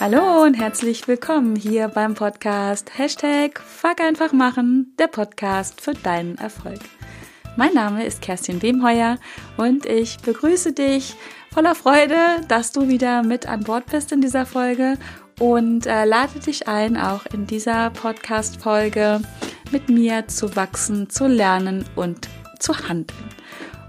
Hallo und herzlich willkommen hier beim Podcast Hashtag Fuck einfach machen, der Podcast für deinen Erfolg. Mein Name ist Kerstin Wemheuer und ich begrüße dich voller Freude, dass du wieder mit an Bord bist in dieser Folge und äh, lade dich ein, auch in dieser Podcast-Folge mit mir zu wachsen, zu lernen und zu handeln.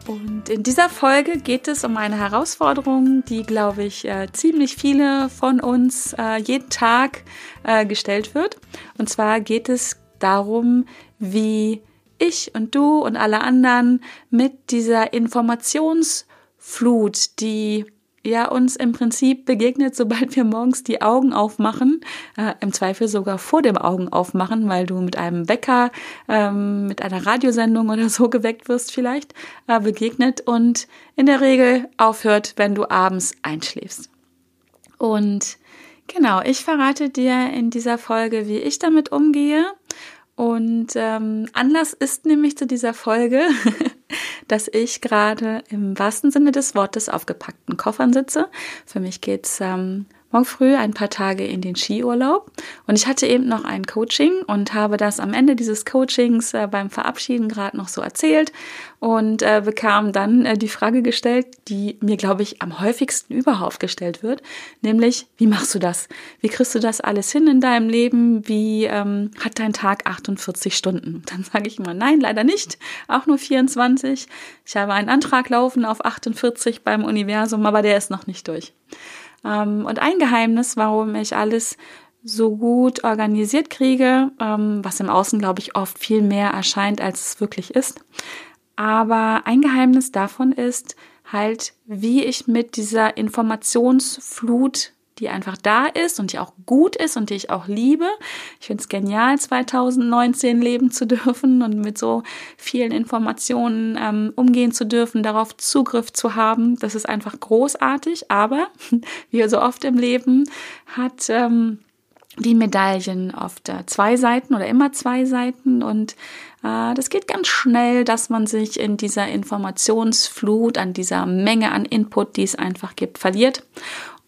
Und in dieser Folge geht es um eine Herausforderung, die, glaube ich, äh, ziemlich viele von uns äh, jeden Tag äh, gestellt wird. Und zwar geht es darum, wie ich und du und alle anderen mit dieser Informationsflut, die ja uns im Prinzip begegnet, sobald wir morgens die Augen aufmachen, äh, im Zweifel sogar vor dem Augen aufmachen, weil du mit einem Wecker, ähm, mit einer Radiosendung oder so geweckt wirst vielleicht, äh, begegnet und in der Regel aufhört, wenn du abends einschläfst. Und genau, ich verrate dir in dieser Folge, wie ich damit umgehe. Und ähm, Anlass ist nämlich zu dieser Folge dass ich gerade im wahrsten Sinne des Wortes auf gepackten Koffern sitze. Für mich geht's ähm, morgen früh ein paar Tage in den Skiurlaub. Und ich hatte eben noch ein Coaching und habe das am Ende dieses Coachings äh, beim Verabschieden gerade noch so erzählt und äh, bekam dann äh, die Frage gestellt, die mir, glaube ich, am häufigsten überhaupt gestellt wird, nämlich, wie machst du das? Wie kriegst du das alles hin in deinem Leben? Wie ähm, hat dein Tag 48 Stunden? Dann sage ich immer, nein, leider nicht, auch nur 24. Ich habe einen Antrag laufen auf 48 beim Universum, aber der ist noch nicht durch. Ähm, und ein Geheimnis, warum ich alles so gut organisiert kriege, ähm, was im Außen, glaube ich, oft viel mehr erscheint, als es wirklich ist. Aber ein Geheimnis davon ist halt, wie ich mit dieser Informationsflut die einfach da ist und die auch gut ist und die ich auch liebe. Ich finde es genial, 2019 leben zu dürfen und mit so vielen Informationen ähm, umgehen zu dürfen, darauf Zugriff zu haben. Das ist einfach großartig, aber wie so oft im Leben hat ähm, die Medaillen oft zwei Seiten oder immer zwei Seiten und äh, das geht ganz schnell, dass man sich in dieser Informationsflut, an dieser Menge an Input, die es einfach gibt, verliert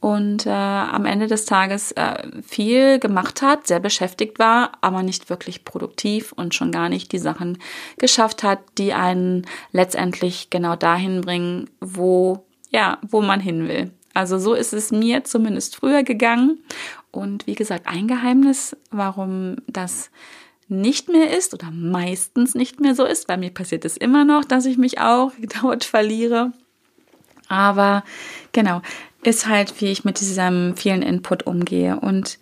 und äh, am Ende des Tages äh, viel gemacht hat, sehr beschäftigt war, aber nicht wirklich produktiv und schon gar nicht die Sachen geschafft hat, die einen letztendlich genau dahin bringen, wo ja, wo man hin will. Also so ist es mir zumindest früher gegangen und wie gesagt, ein Geheimnis, warum das nicht mehr ist oder meistens nicht mehr so ist. Bei mir passiert es immer noch, dass ich mich auch dort verliere. Aber genau, ist halt, wie ich mit diesem vielen Input umgehe. Und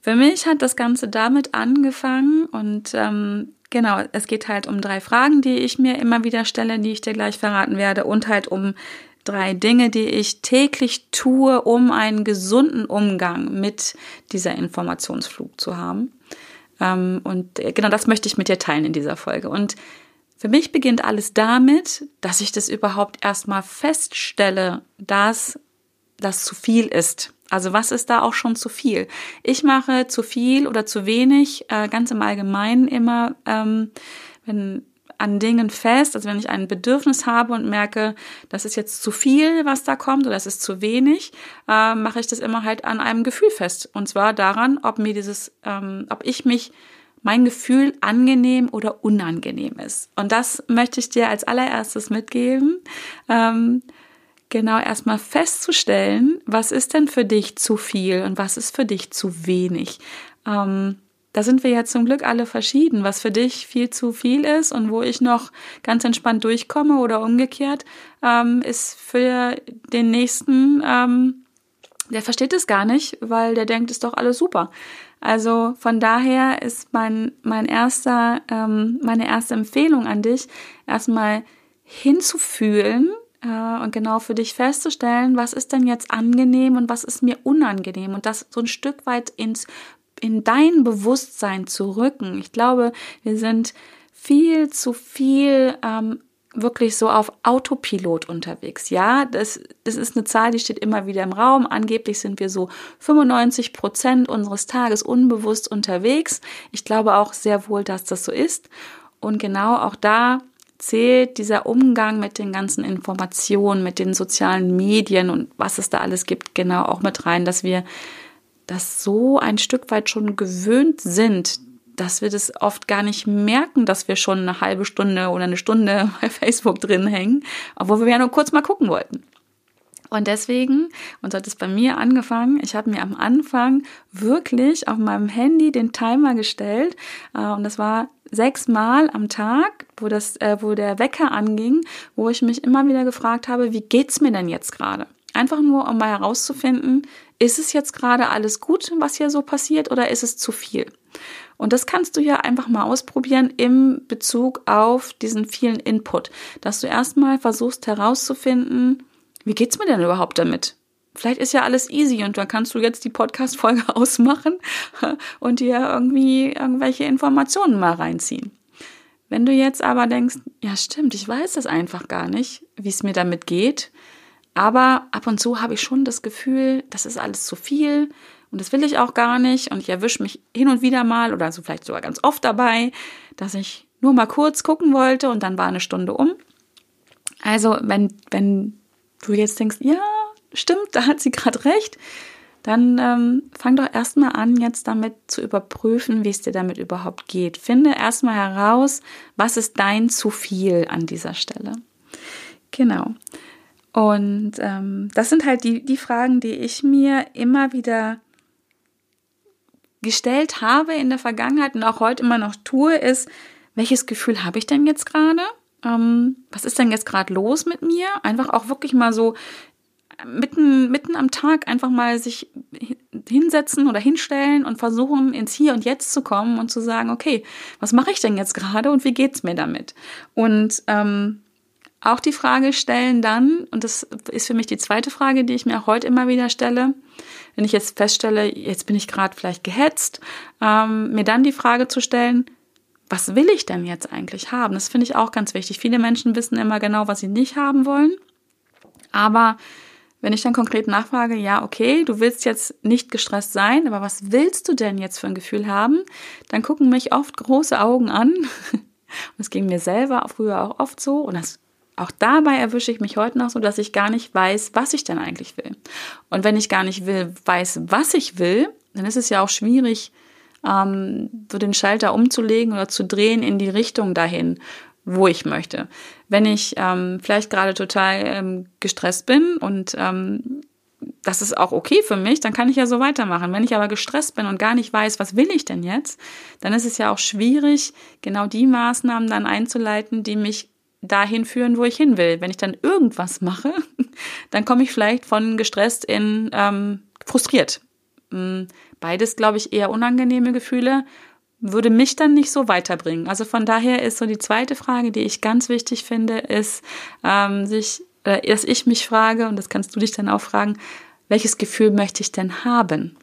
für mich hat das Ganze damit angefangen und ähm, genau, es geht halt um drei Fragen, die ich mir immer wieder stelle, die ich dir gleich verraten werde und halt um drei Dinge, die ich täglich tue, um einen gesunden Umgang mit dieser Informationsflug zu haben. Ähm, und genau das möchte ich mit dir teilen in dieser Folge. Und für mich beginnt alles damit, dass ich das überhaupt erstmal feststelle, dass das zu viel ist. Also was ist da auch schon zu viel? Ich mache zu viel oder zu wenig, äh, ganz im Allgemeinen immer, ähm, wenn an Dingen fest, also wenn ich ein Bedürfnis habe und merke, das ist jetzt zu viel, was da kommt, oder das ist zu wenig, äh, mache ich das immer halt an einem Gefühl fest. Und zwar daran, ob mir dieses, ähm, ob ich mich mein Gefühl angenehm oder unangenehm ist. Und das möchte ich dir als allererstes mitgeben. Ähm, genau erstmal festzustellen, was ist denn für dich zu viel und was ist für dich zu wenig. Ähm, da sind wir ja zum Glück alle verschieden, was für dich viel zu viel ist und wo ich noch ganz entspannt durchkomme oder umgekehrt, ähm, ist für den nächsten, ähm, der versteht es gar nicht, weil der denkt, ist doch alles super. Also von daher ist mein, mein erster, ähm, meine erste Empfehlung an dich, erstmal hinzufühlen, und genau für dich festzustellen, was ist denn jetzt angenehm und was ist mir unangenehm und das so ein Stück weit ins in dein Bewusstsein zu rücken. Ich glaube, wir sind viel zu viel ähm, wirklich so auf Autopilot unterwegs. Ja, das, das ist eine Zahl, die steht immer wieder im Raum. Angeblich sind wir so 95 Prozent unseres Tages unbewusst unterwegs. Ich glaube auch sehr wohl, dass das so ist. Und genau auch da zählt dieser Umgang mit den ganzen Informationen, mit den sozialen Medien und was es da alles gibt, genau auch mit rein, dass wir das so ein Stück weit schon gewöhnt sind, dass wir das oft gar nicht merken, dass wir schon eine halbe Stunde oder eine Stunde bei Facebook drin hängen, obwohl wir ja nur kurz mal gucken wollten. Und deswegen, und so hat es bei mir angefangen, ich habe mir am Anfang wirklich auf meinem Handy den Timer gestellt. Äh, und das war sechsmal am Tag, wo, das, äh, wo der Wecker anging, wo ich mich immer wieder gefragt habe, wie geht's mir denn jetzt gerade? Einfach nur, um mal herauszufinden, ist es jetzt gerade alles gut, was hier so passiert, oder ist es zu viel? Und das kannst du ja einfach mal ausprobieren im Bezug auf diesen vielen Input, dass du erstmal versuchst herauszufinden, wie geht's mir denn überhaupt damit? Vielleicht ist ja alles easy und dann kannst du jetzt die Podcast-Folge ausmachen und dir irgendwie irgendwelche Informationen mal reinziehen. Wenn du jetzt aber denkst, ja stimmt, ich weiß das einfach gar nicht, wie es mir damit geht, aber ab und zu habe ich schon das Gefühl, das ist alles zu viel und das will ich auch gar nicht und ich erwische mich hin und wieder mal oder so vielleicht sogar ganz oft dabei, dass ich nur mal kurz gucken wollte und dann war eine Stunde um. Also wenn, wenn du jetzt denkst, ja, stimmt, da hat sie gerade recht, dann ähm, fang doch erstmal an, jetzt damit zu überprüfen, wie es dir damit überhaupt geht. Finde erstmal heraus, was ist dein zu viel an dieser Stelle. Genau. Und ähm, das sind halt die, die Fragen, die ich mir immer wieder gestellt habe in der Vergangenheit und auch heute immer noch tue, ist, welches Gefühl habe ich denn jetzt gerade? ähm, was ist denn jetzt gerade los mit mir? Einfach auch wirklich mal so mitten, mitten am Tag einfach mal sich hinsetzen oder hinstellen und versuchen, ins Hier und Jetzt zu kommen und zu sagen, okay, was mache ich denn jetzt gerade und wie geht's mir damit? Und ähm, auch die Frage stellen dann, und das ist für mich die zweite Frage, die ich mir auch heute immer wieder stelle, wenn ich jetzt feststelle, jetzt bin ich gerade vielleicht gehetzt, ähm, mir dann die Frage zu stellen, was will ich denn jetzt eigentlich haben? Das finde ich auch ganz wichtig. Viele Menschen wissen immer genau, was sie nicht haben wollen. Aber wenn ich dann konkret nachfrage, ja, okay, du willst jetzt nicht gestresst sein, aber was willst du denn jetzt für ein Gefühl haben? Dann gucken mich oft große Augen an. Es ging mir selber früher auch oft so. Und das, auch dabei erwische ich mich heute noch so, dass ich gar nicht weiß, was ich denn eigentlich will. Und wenn ich gar nicht will, weiß, was ich will, dann ist es ja auch schwierig, ähm, so den Schalter umzulegen oder zu drehen in die Richtung dahin, wo ich möchte. Wenn ich ähm, vielleicht gerade total ähm, gestresst bin und ähm, das ist auch okay für mich, dann kann ich ja so weitermachen. Wenn ich aber gestresst bin und gar nicht weiß, was will ich denn jetzt, dann ist es ja auch schwierig, genau die Maßnahmen dann einzuleiten, die mich dahin führen, wo ich hin will. Wenn ich dann irgendwas mache, dann komme ich vielleicht von gestresst in ähm, frustriert. Hm, beides, glaube ich, eher unangenehme Gefühle, würde mich dann nicht so weiterbringen. Also von daher ist so die zweite Frage, die ich ganz wichtig finde, ist, ähm, sich, äh, dass ich mich frage, und das kannst du dich dann auch fragen, welches Gefühl möchte ich denn haben?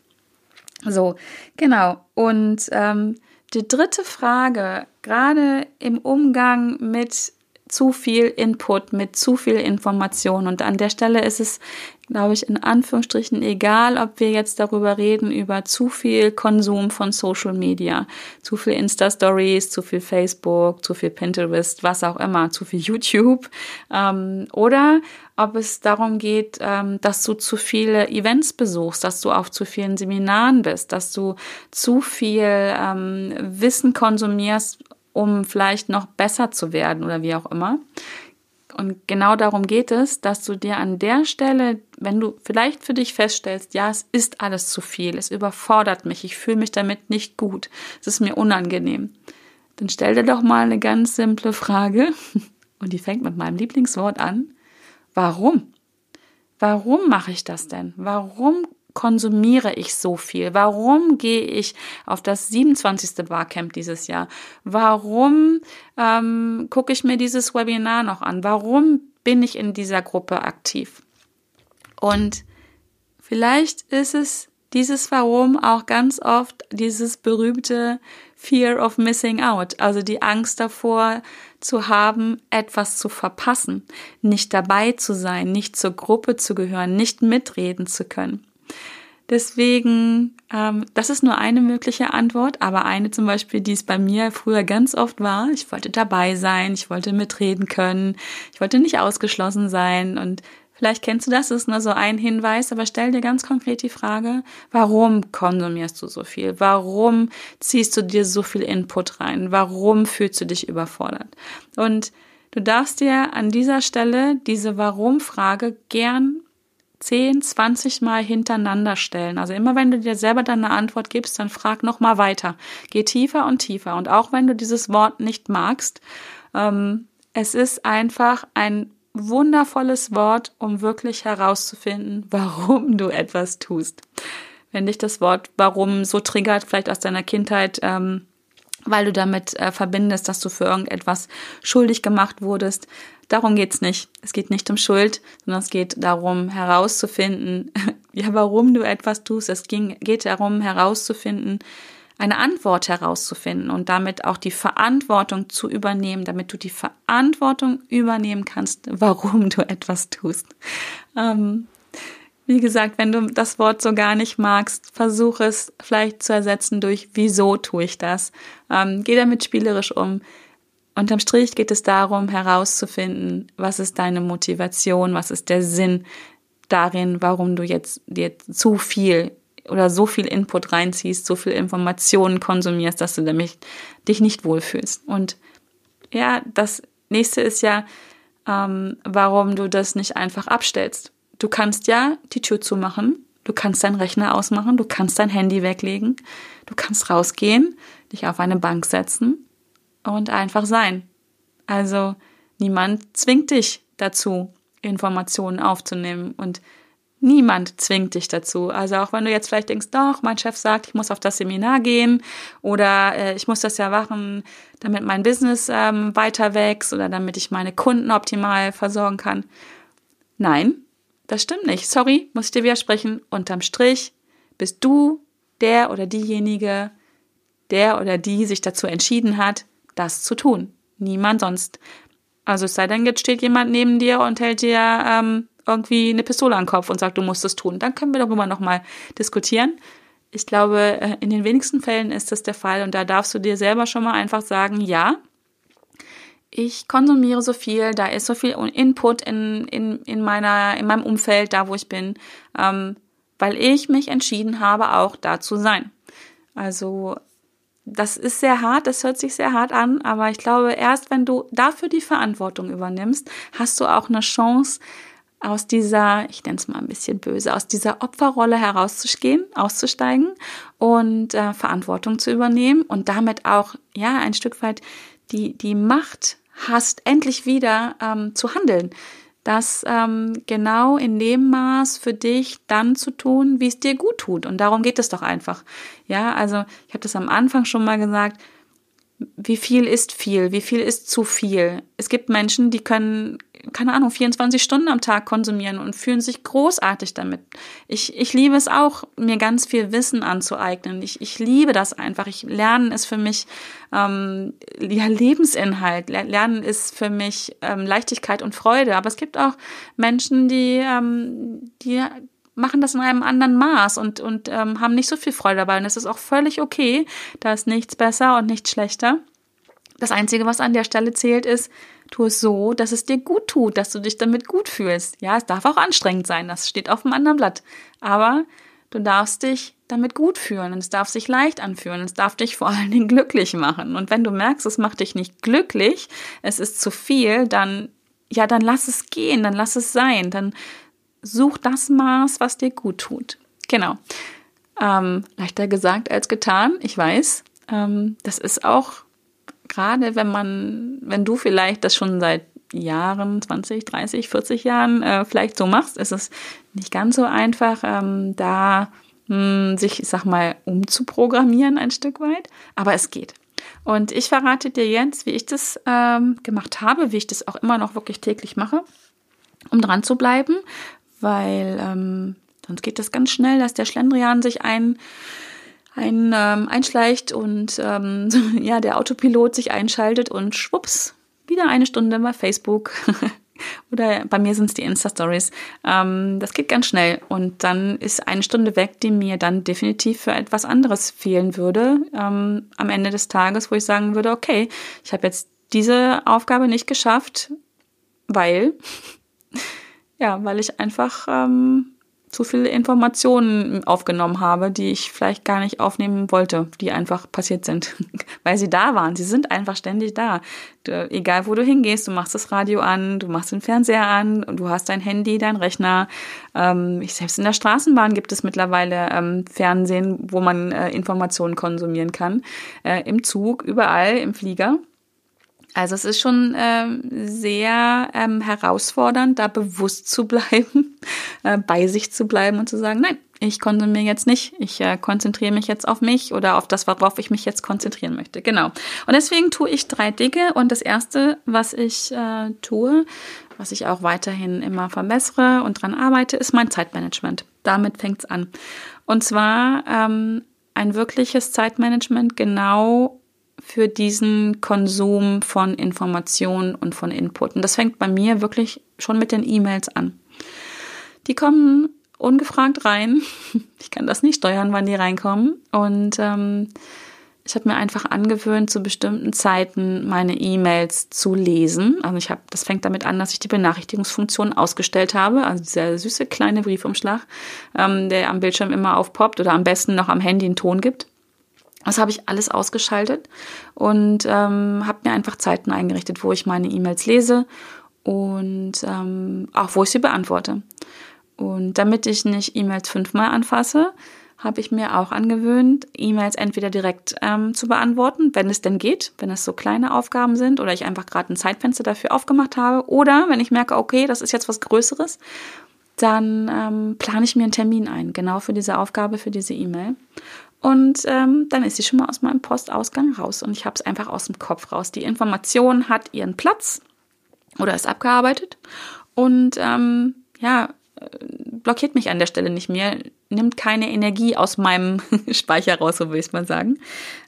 So, genau. Und ähm, die dritte Frage, gerade im Umgang mit zu viel Input, mit zu viel Information. Und an der Stelle ist es, glaube ich, in Anführungsstrichen egal, ob wir jetzt darüber reden, über zu viel Konsum von Social Media, zu viel Insta-Stories, zu viel Facebook, zu viel Pinterest, was auch immer, zu viel YouTube. Ähm, oder ob es darum geht, ähm, dass du zu viele Events besuchst, dass du auf zu vielen Seminaren bist, dass du zu viel ähm, Wissen konsumierst um vielleicht noch besser zu werden oder wie auch immer. Und genau darum geht es, dass du dir an der Stelle, wenn du vielleicht für dich feststellst, ja, es ist alles zu viel, es überfordert mich, ich fühle mich damit nicht gut, es ist mir unangenehm, dann stell dir doch mal eine ganz simple Frage und die fängt mit meinem Lieblingswort an. Warum? Warum mache ich das denn? Warum konsumiere ich so viel? Warum gehe ich auf das 27. Barcamp dieses Jahr? Warum ähm, gucke ich mir dieses Webinar noch an? Warum bin ich in dieser Gruppe aktiv? Und vielleicht ist es dieses Warum auch ganz oft dieses berühmte Fear of Missing Out, also die Angst davor zu haben, etwas zu verpassen, nicht dabei zu sein, nicht zur Gruppe zu gehören, nicht mitreden zu können. Deswegen, ähm, das ist nur eine mögliche Antwort, aber eine zum Beispiel, die es bei mir früher ganz oft war. Ich wollte dabei sein, ich wollte mitreden können, ich wollte nicht ausgeschlossen sein und Vielleicht kennst du das, das ist nur so ein Hinweis, aber stell dir ganz konkret die Frage, warum konsumierst du so viel? Warum ziehst du dir so viel Input rein? Warum fühlst du dich überfordert? Und du darfst dir an dieser Stelle diese Warum-Frage gern 10, 20 Mal hintereinander stellen. Also immer wenn du dir selber deine Antwort gibst, dann frag noch mal weiter. Geh tiefer und tiefer. Und auch wenn du dieses Wort nicht magst, ähm, es ist einfach ein wundervolles Wort, um wirklich herauszufinden, warum du etwas tust. Wenn dich das Wort warum so triggert, vielleicht aus deiner Kindheit, ähm, weil du damit äh, verbindest, dass du für irgendetwas schuldig gemacht wurdest. Darum geht's nicht. Es geht nicht um Schuld, sondern es geht darum herauszufinden, ja, warum du etwas tust. Es ging, geht darum herauszufinden, eine Antwort herauszufinden und damit auch die Verantwortung zu übernehmen, damit du die Verantwortung übernehmen kannst, warum du etwas tust. Ähm, wie gesagt, wenn du das Wort so gar nicht magst, versuch es vielleicht zu ersetzen durch wieso tue ich das. Ähm, geh damit spielerisch um. Unterm Strich geht es darum, herauszufinden, was ist deine Motivation, was ist der Sinn darin, warum du jetzt dir zu viel oder so viel Input reinziehst, so viel Informationen konsumierst, dass du damit dich nicht wohlfühlst. Und ja, das nächste ist ja, ähm, warum du das nicht einfach abstellst. Du kannst ja die Tür zumachen, du kannst deinen Rechner ausmachen, du kannst dein Handy weglegen, du kannst rausgehen, dich auf eine Bank setzen und einfach sein. Also niemand zwingt dich dazu, Informationen aufzunehmen und Niemand zwingt dich dazu. Also auch wenn du jetzt vielleicht denkst, doch, mein Chef sagt, ich muss auf das Seminar gehen oder äh, ich muss das ja machen, damit mein Business ähm, weiter wächst oder damit ich meine Kunden optimal versorgen kann. Nein, das stimmt nicht. Sorry, muss ich dir widersprechen. Unterm Strich bist du der oder diejenige, der oder die sich dazu entschieden hat, das zu tun. Niemand sonst. Also es sei denn, jetzt steht jemand neben dir und hält dir ähm, irgendwie eine Pistole an den Kopf und sagt, du musst es tun. Dann können wir darüber nochmal diskutieren. Ich glaube, äh, in den wenigsten Fällen ist das der Fall und da darfst du dir selber schon mal einfach sagen, ja, ich konsumiere so viel, da ist so viel Input in, in, in, meiner, in meinem Umfeld, da wo ich bin, ähm, weil ich mich entschieden habe, auch da zu sein. Also das ist sehr hart, das hört sich sehr hart an, aber ich glaube, erst wenn du dafür die Verantwortung übernimmst, hast du auch eine Chance, aus dieser, ich nenne es mal ein bisschen böse, aus dieser Opferrolle herauszugehen, auszusteigen und äh, Verantwortung zu übernehmen und damit auch ja ein Stück weit die die Macht hast, endlich wieder ähm, zu handeln. Das ähm, genau in dem Maß für dich dann zu tun, wie es dir gut tut. Und darum geht es doch einfach. Ja, also ich habe das am Anfang schon mal gesagt wie viel ist viel, wie viel ist zu viel. Es gibt Menschen, die können, keine Ahnung, 24 Stunden am Tag konsumieren und fühlen sich großartig damit. Ich, ich liebe es auch, mir ganz viel Wissen anzueignen. Ich, ich liebe das einfach. Ich Lernen ist für mich ähm, ja, Lebensinhalt. Lernen ist für mich ähm, Leichtigkeit und Freude. Aber es gibt auch Menschen, die, ähm, die machen das in einem anderen Maß und, und ähm, haben nicht so viel Freude dabei. Und das ist auch völlig okay. Da ist nichts besser und nichts schlechter. Das Einzige, was an der Stelle zählt, ist, tu es so, dass es dir gut tut, dass du dich damit gut fühlst. Ja, es darf auch anstrengend sein, das steht auf einem anderen Blatt. Aber du darfst dich damit gut fühlen und es darf sich leicht anfühlen. Es darf dich vor allen Dingen glücklich machen. Und wenn du merkst, es macht dich nicht glücklich, es ist zu viel, dann ja, dann lass es gehen, dann lass es sein, dann such das Maß, was dir gut tut. Genau. Ähm, leichter gesagt als getan, ich weiß. Ähm, das ist auch gerade, wenn man, wenn du vielleicht das schon seit Jahren, 20, 30, 40 Jahren äh, vielleicht so machst, ist es nicht ganz so einfach, ähm, da mh, hm, sich, ich sag mal, umzuprogrammieren ein Stück weit. Aber es geht. Und ich verrate dir jetzt, wie ich das ähm, gemacht habe, wie ich das auch immer noch wirklich täglich mache, um dran zu bleiben, weil ähm, sonst geht das ganz schnell, dass der Schlendrian sich ein, ein ähm, einschleicht und ähm, ja, der Autopilot sich einschaltet und schwupps, wieder eine Stunde bei Facebook. Oder bei mir sind es die Insta-Stories. Ähm, das geht ganz schnell. Und dann ist eine Stunde weg, die mir dann definitiv für etwas anderes fehlen würde. Ähm, am Ende des Tages, wo ich sagen würde, okay, ich habe jetzt diese Aufgabe nicht geschafft, weil ja, weil ich einfach ähm, zu viele Informationen aufgenommen habe, die ich vielleicht gar nicht aufnehmen wollte, die einfach passiert sind, weil sie da waren. Sie sind einfach ständig da. Du, egal wo du hingehst, du machst das Radio an, du machst den Fernseher an, du hast dein Handy, dein Rechner. Ähm, ich, selbst in der Straßenbahn gibt es mittlerweile ähm, Fernsehen, wo man äh, Informationen konsumieren kann. Äh, Im Zug, überall, im Flieger. Also es ist schon ähm, sehr ähm, herausfordernd, da bewusst zu bleiben, äh, bei sich zu bleiben und zu sagen, nein, ich konsumiere jetzt nicht, ich äh, konzentriere mich jetzt auf mich oder auf das, worauf ich mich jetzt konzentrieren möchte. Genau. Und deswegen tue ich drei Dinge und das erste, was ich äh, tue, was ich auch weiterhin immer verbessere und dran arbeite, ist mein Zeitmanagement. Damit fängt's an. Und zwar ähm, ein wirkliches Zeitmanagement genau für diesen Konsum von Informationen und von Input. Und das fängt bei mir wirklich schon mit den E-Mails an. Die kommen ungefragt rein. Ich kann das nicht steuern, wann die reinkommen. Und ähm, ich habe mir einfach angewöhnt, zu bestimmten Zeiten meine E-Mails zu lesen. Also ich habe, das fängt damit an, dass ich die Benachrichtigungsfunktion ausgestellt habe. Also dieser süße kleine Briefumschlag, ähm, der am Bildschirm immer aufpoppt oder am besten noch am Handy einen Ton gibt. Das habe ich alles ausgeschaltet und ähm, habe mir einfach Zeiten eingerichtet, wo ich meine E-Mails lese und ähm, auch wo ich sie beantworte. Und damit ich nicht E-Mails fünfmal anfasse, habe ich mir auch angewöhnt, E-Mails entweder direkt ähm, zu beantworten, wenn es denn geht, wenn es so kleine Aufgaben sind oder ich einfach gerade ein Zeitfenster dafür aufgemacht habe. Oder wenn ich merke, okay, das ist jetzt was Größeres, dann ähm, plane ich mir einen Termin ein, genau für diese Aufgabe, für diese E-Mail. Und ähm, dann ist sie schon mal aus meinem Postausgang raus und ich habe es einfach aus dem Kopf raus. Die Information hat ihren Platz oder ist abgearbeitet und ähm, ja, äh, blockiert mich an der Stelle nicht mehr, nimmt keine Energie aus meinem Speicher raus, so will ich mal sagen.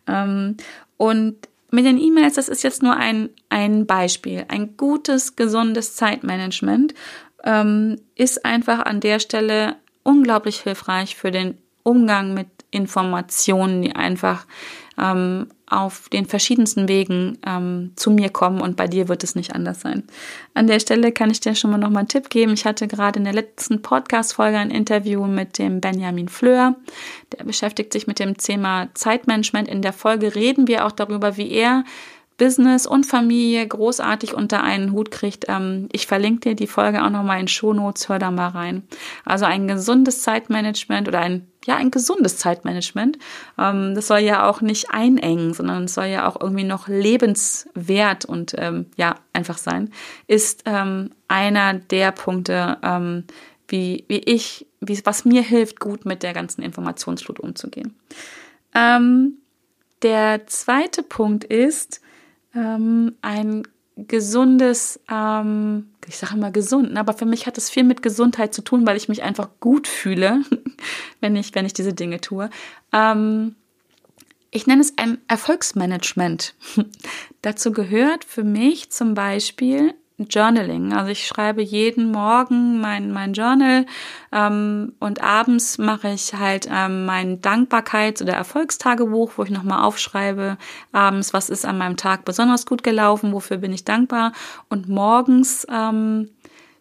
Ähm, und mit den E-Mails, das ist jetzt nur ein, ein Beispiel. Ein gutes, gesundes Zeitmanagement ähm, ist einfach an der Stelle unglaublich hilfreich für den Umgang mit Informationen, die einfach ähm, auf den verschiedensten Wegen ähm, zu mir kommen und bei dir wird es nicht anders sein. An der Stelle kann ich dir schon mal noch mal einen Tipp geben. Ich hatte gerade in der letzten Podcast-Folge ein Interview mit dem Benjamin Fleur. Der beschäftigt sich mit dem Thema Zeitmanagement. In der Folge reden wir auch darüber, wie er Business und Familie großartig unter einen Hut kriegt. Ähm, ich verlinke dir die Folge auch nochmal in Shownotes, hör da mal rein. Also ein gesundes Zeitmanagement oder ein, ja, ein gesundes Zeitmanagement. Ähm, das soll ja auch nicht einengen, sondern es soll ja auch irgendwie noch lebenswert und ähm, ja, einfach sein, ist ähm, einer der Punkte, ähm, wie, wie ich, wie, was mir hilft, gut mit der ganzen Informationsflut umzugehen. Ähm, der zweite Punkt ist, ähm, ein gesundes, ähm, ich sage immer gesund, ne, aber für mich hat es viel mit Gesundheit zu tun, weil ich mich einfach gut fühle, wenn ich, wenn ich diese Dinge tue. Ähm, ich nenne es ein Erfolgsmanagement. Dazu gehört für mich zum Beispiel Journaling. Also ich schreibe jeden Morgen mein, mein Journal ähm, und abends mache ich halt ähm, mein Dankbarkeits- oder Erfolgstagebuch, wo ich nochmal aufschreibe, abends, was ist an meinem Tag besonders gut gelaufen, wofür bin ich dankbar. Und morgens ähm,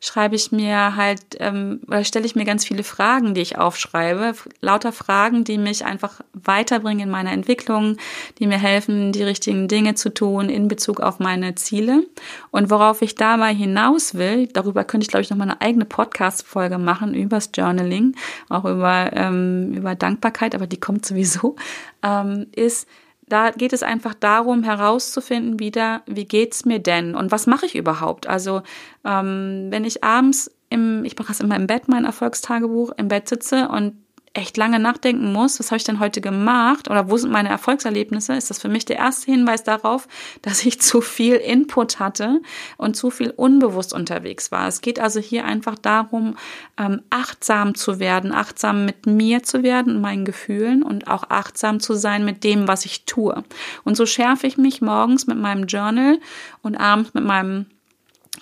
schreibe ich mir halt, ähm, oder stelle ich mir ganz viele Fragen, die ich aufschreibe. Lauter Fragen, die mich einfach weiterbringen in meiner Entwicklung, die mir helfen, die richtigen Dinge zu tun in Bezug auf meine Ziele. Und worauf ich dabei hinaus will, darüber könnte ich, glaube ich, noch mal eine eigene Podcast-Folge machen, übers Journaling, auch über, ähm, über Dankbarkeit, aber die kommt sowieso, ähm, ist, da geht es einfach darum, herauszufinden wieder, wie geht's mir denn und was mache ich überhaupt? Also ähm, wenn ich abends im, ich mache das immer im Bett, mein Erfolgstagebuch, im Bett sitze und echt lange nachdenken muss, was habe ich denn heute gemacht oder wo sind meine Erfolgserlebnisse, ist das für mich der erste Hinweis darauf, dass ich zu viel Input hatte und zu viel unbewusst unterwegs war. Es geht also hier einfach darum, ähm, achtsam zu werden, achtsam mit mir zu werden, meinen Gefühlen und auch achtsam zu sein mit dem, was ich tue. Und so schärfe ich mich morgens mit meinem Journal und abends mit meinem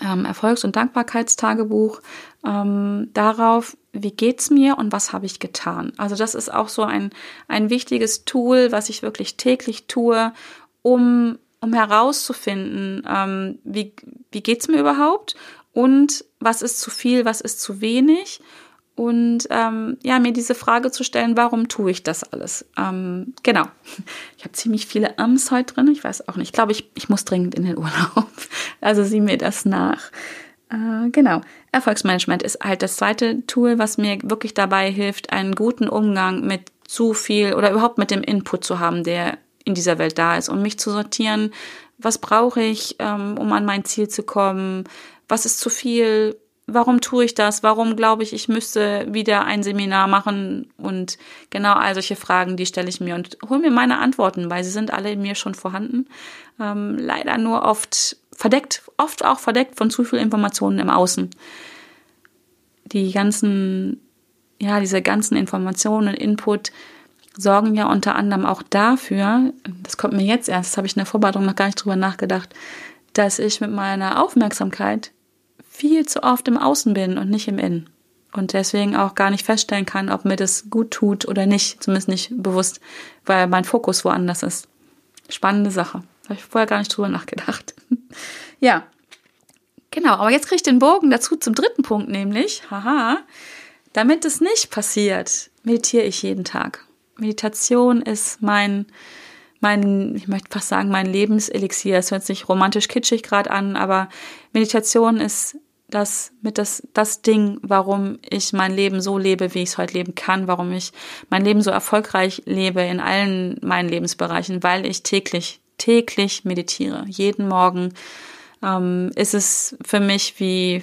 ähm, Erfolgs- und Dankbarkeitstagebuch ähm, darauf, wie geht's mir und was habe ich getan. Also das ist auch so ein, ein wichtiges Tool, was ich wirklich täglich tue, um um herauszufinden, ähm, wie, wie geht's mir überhaupt und was ist zu viel, was ist zu wenig und ähm, ja, mir diese Frage zu stellen, warum tue ich das alles? Ähm, genau. Ich habe ziemlich viele Ams heute drin. Ich weiß auch nicht. Ich glaube, ich, ich muss dringend in den Urlaub. Also sieh mir das nach. Äh, genau. Erfolgsmanagement ist halt das zweite Tool, was mir wirklich dabei hilft, einen guten Umgang mit zu viel oder überhaupt mit dem Input zu haben, der in dieser Welt da ist und mich zu sortieren, was brauche ich, ähm, um an mein Ziel zu kommen, was ist zu viel, warum tue ich das? Warum glaube ich, ich müsste wieder ein Seminar machen? Und genau all solche Fragen, die stelle ich mir und hole mir meine Antworten, weil sie sind alle in mir schon vorhanden. Ähm, leider nur oft verdeckt, oft auch verdeckt von zu viel Informationen im Außen. Die ganzen, ja, diese ganzen Informationen und Input sorgen ja unter anderem auch dafür, das kommt mir jetzt erst, das habe ich in der Vorbereitung noch gar nicht drüber nachgedacht, dass ich mit meiner Aufmerksamkeit viel zu oft im Außen bin und nicht im Innen. Und deswegen auch gar nicht feststellen kann, ob mir das gut tut oder nicht. Zumindest nicht bewusst, weil mein Fokus woanders ist. Spannende Sache. Habe ich vorher gar nicht drüber nachgedacht. ja. Genau, aber jetzt kriege ich den Bogen dazu zum dritten Punkt, nämlich, haha, damit es nicht passiert, meditiere ich jeden Tag. Meditation ist mein, mein, ich möchte fast sagen, mein Lebenselixier. Es hört sich romantisch kitschig gerade an, aber Meditation ist das mit das, das Ding, warum ich mein Leben so lebe, wie ich es heute leben kann, warum ich mein Leben so erfolgreich lebe in allen meinen Lebensbereichen, weil ich täglich, täglich meditiere. Jeden Morgen ähm, ist es für mich wie,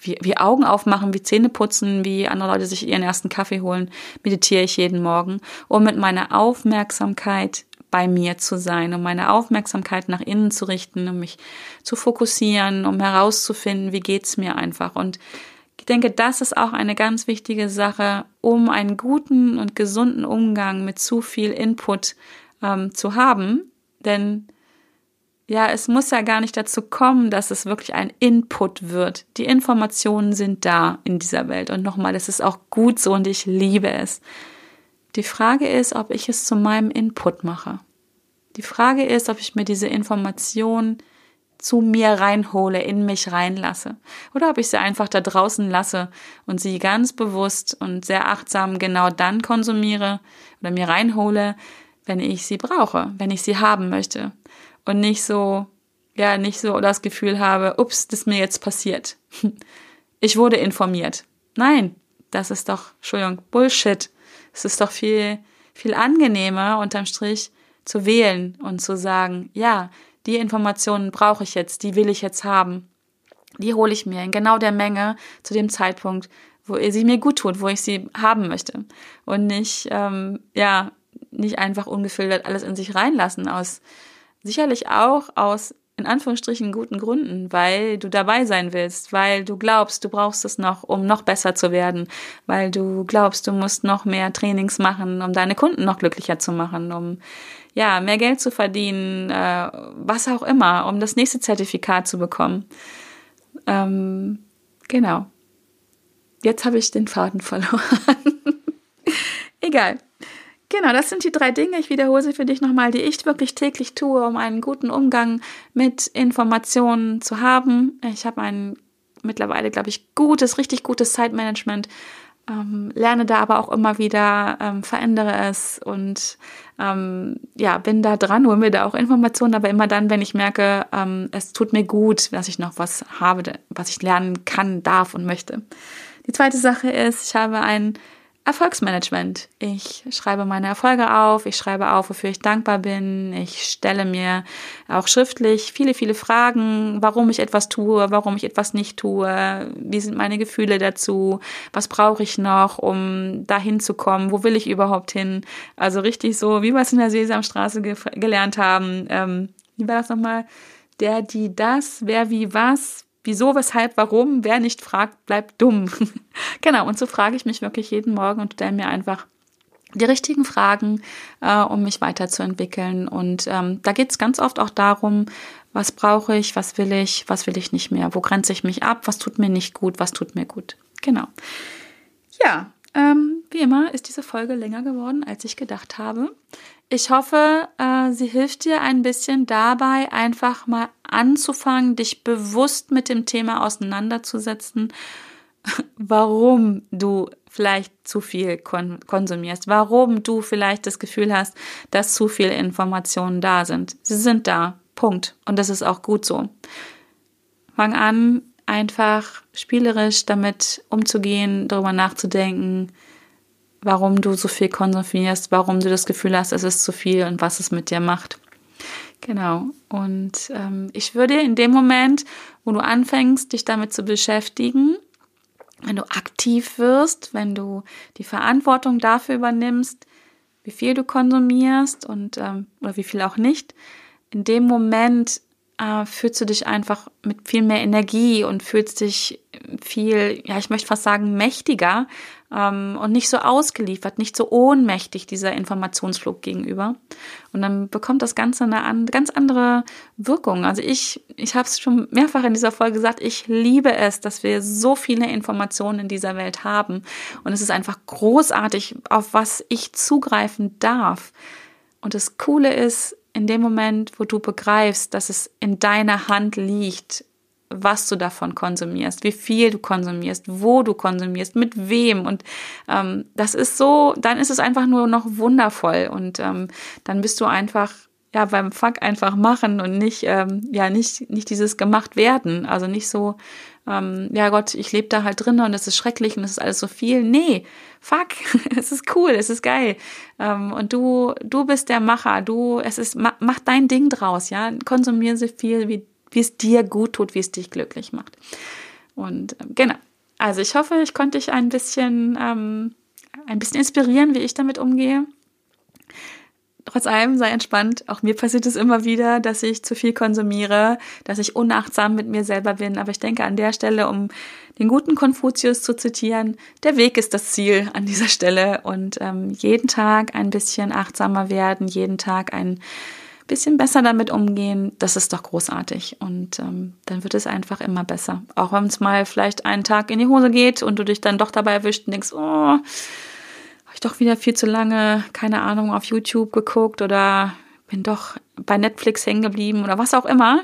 wie, wie Augen aufmachen, wie Zähne putzen, wie andere Leute sich ihren ersten Kaffee holen, meditiere ich jeden Morgen, um mit meiner Aufmerksamkeit bei mir zu sein, um meine Aufmerksamkeit nach innen zu richten, um mich zu fokussieren, um herauszufinden, wie geht's mir einfach. Und ich denke, das ist auch eine ganz wichtige Sache, um einen guten und gesunden Umgang mit zu viel Input ähm, zu haben. Denn ja, es muss ja gar nicht dazu kommen, dass es wirklich ein Input wird. Die Informationen sind da in dieser Welt. Und nochmal, es ist auch gut so und ich liebe es. Die Frage ist, ob ich es zu meinem Input mache. Die Frage ist, ob ich mir diese Information zu mir reinhole, in mich reinlasse. Oder ob ich sie einfach da draußen lasse und sie ganz bewusst und sehr achtsam genau dann konsumiere oder mir reinhole, wenn ich sie brauche, wenn ich sie haben möchte. Und nicht so, ja, nicht so das Gefühl habe, ups, das ist mir jetzt passiert. Ich wurde informiert. Nein, das ist doch, Entschuldigung, Bullshit. Es ist doch viel, viel angenehmer, unterm Strich, zu wählen und zu sagen, ja, die Informationen brauche ich jetzt, die will ich jetzt haben. Die hole ich mir in genau der Menge zu dem Zeitpunkt, wo sie mir gut tut, wo ich sie haben möchte. Und nicht, ähm, ja, nicht einfach ungefiltert alles in sich reinlassen aus, sicherlich auch aus in Anführungsstrichen guten Gründen, weil du dabei sein willst, weil du glaubst, du brauchst es noch, um noch besser zu werden, weil du glaubst, du musst noch mehr Trainings machen, um deine Kunden noch glücklicher zu machen, um ja mehr Geld zu verdienen, äh, was auch immer, um das nächste Zertifikat zu bekommen. Ähm, genau. Jetzt habe ich den Faden verloren. Egal. Genau, das sind die drei Dinge. Ich wiederhole sie für dich nochmal, die ich wirklich täglich tue, um einen guten Umgang mit Informationen zu haben. Ich habe ein mittlerweile, glaube ich, gutes, richtig gutes Zeitmanagement. Ähm, lerne da aber auch immer wieder, ähm, verändere es und ähm, ja, bin da dran, hole mir da auch Informationen, aber immer dann, wenn ich merke, ähm, es tut mir gut, dass ich noch was habe, was ich lernen kann, darf und möchte. Die zweite Sache ist, ich habe ein Erfolgsmanagement. Ich schreibe meine Erfolge auf, ich schreibe auf, wofür ich dankbar bin. Ich stelle mir auch schriftlich viele, viele Fragen, warum ich etwas tue, warum ich etwas nicht tue, wie sind meine Gefühle dazu, was brauche ich noch, um dahin zu kommen, wo will ich überhaupt hin. Also richtig so, wie wir es in der Sesamstraße ge gelernt haben. Ähm, wie war das nochmal? Der, die, das, wer, wie, was, Wieso, weshalb, warum? Wer nicht fragt, bleibt dumm. genau, und so frage ich mich wirklich jeden Morgen und stelle mir einfach die richtigen Fragen, äh, um mich weiterzuentwickeln. Und ähm, da geht es ganz oft auch darum, was brauche ich, was will ich, was will ich nicht mehr, wo grenze ich mich ab, was tut mir nicht gut, was tut mir gut. Genau. Ja, ähm, wie immer ist diese Folge länger geworden, als ich gedacht habe. Ich hoffe, äh, sie hilft dir ein bisschen dabei, einfach mal anzufangen, dich bewusst mit dem Thema auseinanderzusetzen, warum du vielleicht zu viel kon konsumierst, warum du vielleicht das Gefühl hast, dass zu viele Informationen da sind. Sie sind da, Punkt. Und das ist auch gut so. Fang an, einfach spielerisch damit umzugehen, darüber nachzudenken, warum du so viel konsumierst, warum du das Gefühl hast, es ist zu viel und was es mit dir macht. Genau. Und ähm, ich würde in dem Moment, wo du anfängst, dich damit zu beschäftigen, wenn du aktiv wirst, wenn du die Verantwortung dafür übernimmst, wie viel du konsumierst und ähm, oder wie viel auch nicht, in dem Moment äh, fühlst du dich einfach mit viel mehr Energie und fühlst dich viel, ja, ich möchte fast sagen, mächtiger ähm, und nicht so ausgeliefert, nicht so ohnmächtig dieser Informationsflug gegenüber. Und dann bekommt das Ganze eine an, ganz andere Wirkung. Also ich, ich habe es schon mehrfach in dieser Folge gesagt, ich liebe es, dass wir so viele Informationen in dieser Welt haben. Und es ist einfach großartig, auf was ich zugreifen darf. Und das Coole ist, in dem Moment, wo du begreifst, dass es in deiner Hand liegt, was du davon konsumierst, wie viel du konsumierst, wo du konsumierst, mit wem. Und ähm, das ist so, dann ist es einfach nur noch wundervoll. Und ähm, dann bist du einfach ja beim Fuck einfach machen und nicht ähm, ja nicht nicht dieses gemacht werden also nicht so ähm, ja Gott ich lebe da halt drin und es ist schrecklich und es ist alles so viel nee fuck es ist cool es ist geil ähm, und du du bist der Macher du es ist mach, mach dein Ding draus ja konsumiere so viel wie wie es dir gut tut wie es dich glücklich macht und ähm, genau also ich hoffe ich konnte dich ein bisschen ähm, ein bisschen inspirieren wie ich damit umgehe Trotz allem sei entspannt. Auch mir passiert es immer wieder, dass ich zu viel konsumiere, dass ich unachtsam mit mir selber bin. Aber ich denke an der Stelle, um den guten Konfuzius zu zitieren, der Weg ist das Ziel an dieser Stelle. Und ähm, jeden Tag ein bisschen achtsamer werden, jeden Tag ein bisschen besser damit umgehen, das ist doch großartig. Und ähm, dann wird es einfach immer besser. Auch wenn es mal vielleicht einen Tag in die Hose geht und du dich dann doch dabei erwischt und denkst, oh, ich doch wieder viel zu lange, keine Ahnung, auf YouTube geguckt oder bin doch bei Netflix hängen geblieben oder was auch immer.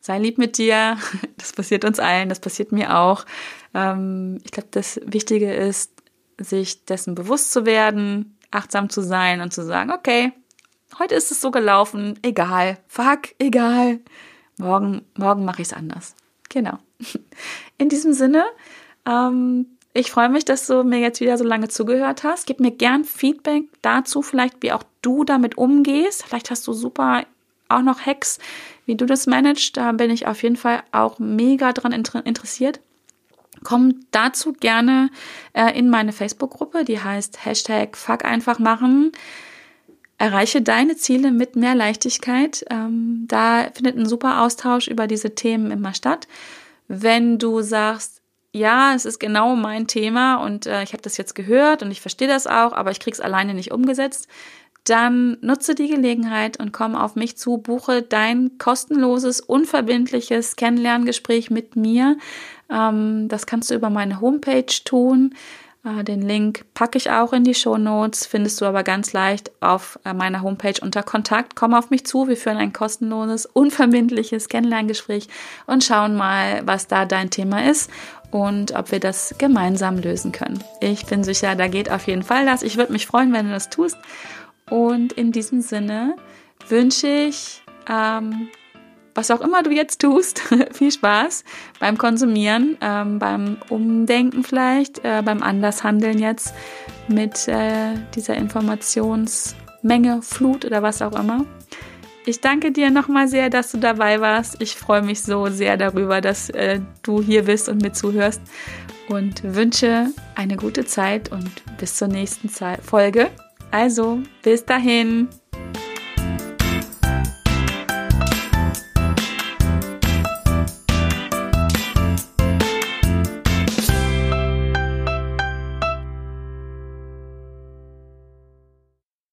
Sei lieb mit dir. Das passiert uns allen, das passiert mir auch. Ähm, ich glaube, das Wichtige ist, sich dessen bewusst zu werden, achtsam zu sein und zu sagen, okay, heute ist es so gelaufen, egal, fuck, egal. Morgen, morgen mache ich es anders. Genau. In diesem Sinne, ähm, ich freue mich, dass du mir jetzt wieder so lange zugehört hast. Gib mir gern Feedback dazu, vielleicht wie auch du damit umgehst. Vielleicht hast du super auch noch Hacks, wie du das managst. Da bin ich auf jeden Fall auch mega dran interessiert. Komm dazu gerne äh, in meine Facebook-Gruppe, die heißt Hashtag Fuck einfach machen. Erreiche deine Ziele mit mehr Leichtigkeit. Ähm, da findet ein super Austausch über diese Themen immer statt. Wenn du sagst, ja, es ist genau mein Thema und äh, ich habe das jetzt gehört und ich verstehe das auch, aber ich kriege es alleine nicht umgesetzt, dann nutze die Gelegenheit und komm auf mich zu, buche dein kostenloses, unverbindliches Kennenlerngespräch mit mir. Ähm, das kannst du über meine Homepage tun. Äh, den Link packe ich auch in die Show Notes, findest du aber ganz leicht auf äh, meiner Homepage unter Kontakt. Komm auf mich zu, wir führen ein kostenloses, unverbindliches Kennenlerngespräch und schauen mal, was da dein Thema ist und ob wir das gemeinsam lösen können. Ich bin sicher, da geht auf jeden Fall das. Ich würde mich freuen, wenn du das tust. Und in diesem Sinne wünsche ich, ähm, was auch immer du jetzt tust, viel Spaß beim Konsumieren, ähm, beim Umdenken vielleicht, äh, beim Andershandeln jetzt mit äh, dieser Informationsmenge, Flut oder was auch immer. Ich danke dir nochmal sehr, dass du dabei warst. Ich freue mich so sehr darüber, dass äh, du hier bist und mir zuhörst und wünsche eine gute Zeit und bis zur nächsten Folge. Also, bis dahin.